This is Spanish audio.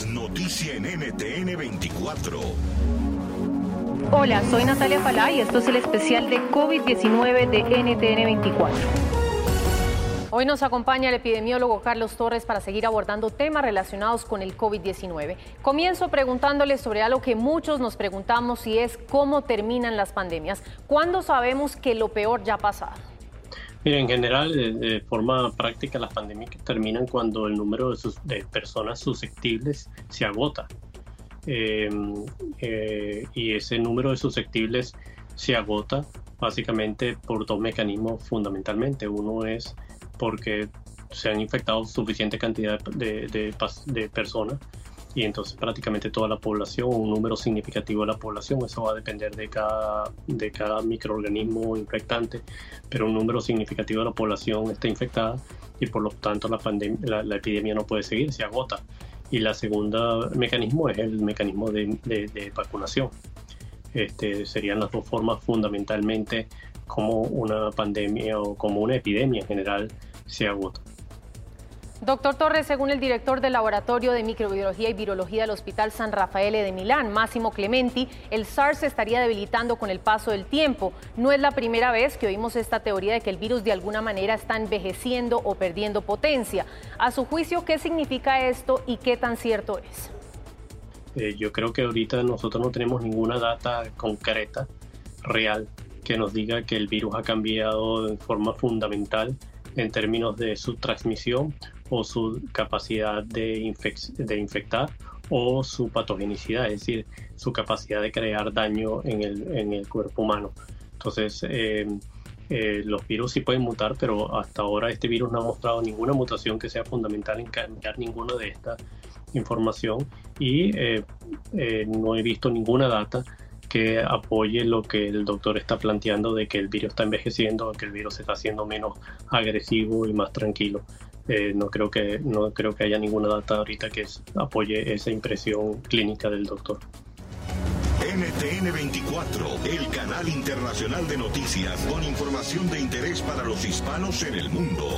noticia en NTN 24. Hola, soy Natalia Falá y esto es el especial de COVID-19 de NTN 24. Hoy nos acompaña el epidemiólogo Carlos Torres para seguir abordando temas relacionados con el COVID-19. Comienzo preguntándole sobre algo que muchos nos preguntamos y es cómo terminan las pandemias. ¿Cuándo sabemos que lo peor ya ha pasado? Mira, en general, de, forma práctica, las pandemias terminan cuando el número de, de personas susceptibles se agota. Em, eh, y ese número de susceptibles se agota básicamente por dos mecanismos fundamentalmente. Uno es porque se han infectado suficiente cantidad de, personas y entonces prácticamente toda la población, un número significativo de la población, eso va a depender de cada, de cada microorganismo infectante, pero un número significativo de la población está infectada y por lo tanto la, la, epidemia no puede seguir, se agota. Y la segunda mecanismo es el mecanismo de, de vacunación. Este, serían las dos formas fundamentalmente como una pandemia o como una epidemia en general se agota. Doctor Torres, según el director del Laboratorio de Microbiología y Virología del Hospital San Rafael de Milán, Máximo Clementi, el SARS se estaría debilitando con el paso del tiempo. No es la primera vez que oímos esta teoría de que el virus de alguna manera está envejeciendo o perdiendo potencia. A su juicio, ¿qué significa esto y qué tan cierto es? Eh, yo creo que ahorita nosotros no tenemos ninguna data concreta, real, que nos diga que el virus ha cambiado de forma fundamental en términos de su transmisión o su capacidad de, de infectar o su patogenicidad, es decir, su capacidad de crear daño en el, en el cuerpo humano. Entonces, eh, eh, los virus sí pueden mutar, pero hasta ahora este virus no ha mostrado ninguna mutación que sea fundamental en cambiar ninguna de esta información y eh, no he visto ninguna data que apoye lo que el doctor está planteando de que el virus está envejeciendo, que el virus está haciendo menos agresivo y más tranquilo. Eh, no creo que no creo que haya ninguna data ahorita que apoye esa impresión clínica del doctor. NTN 24, el canal internacional de noticias con información de interés para los hispanos en el mundo.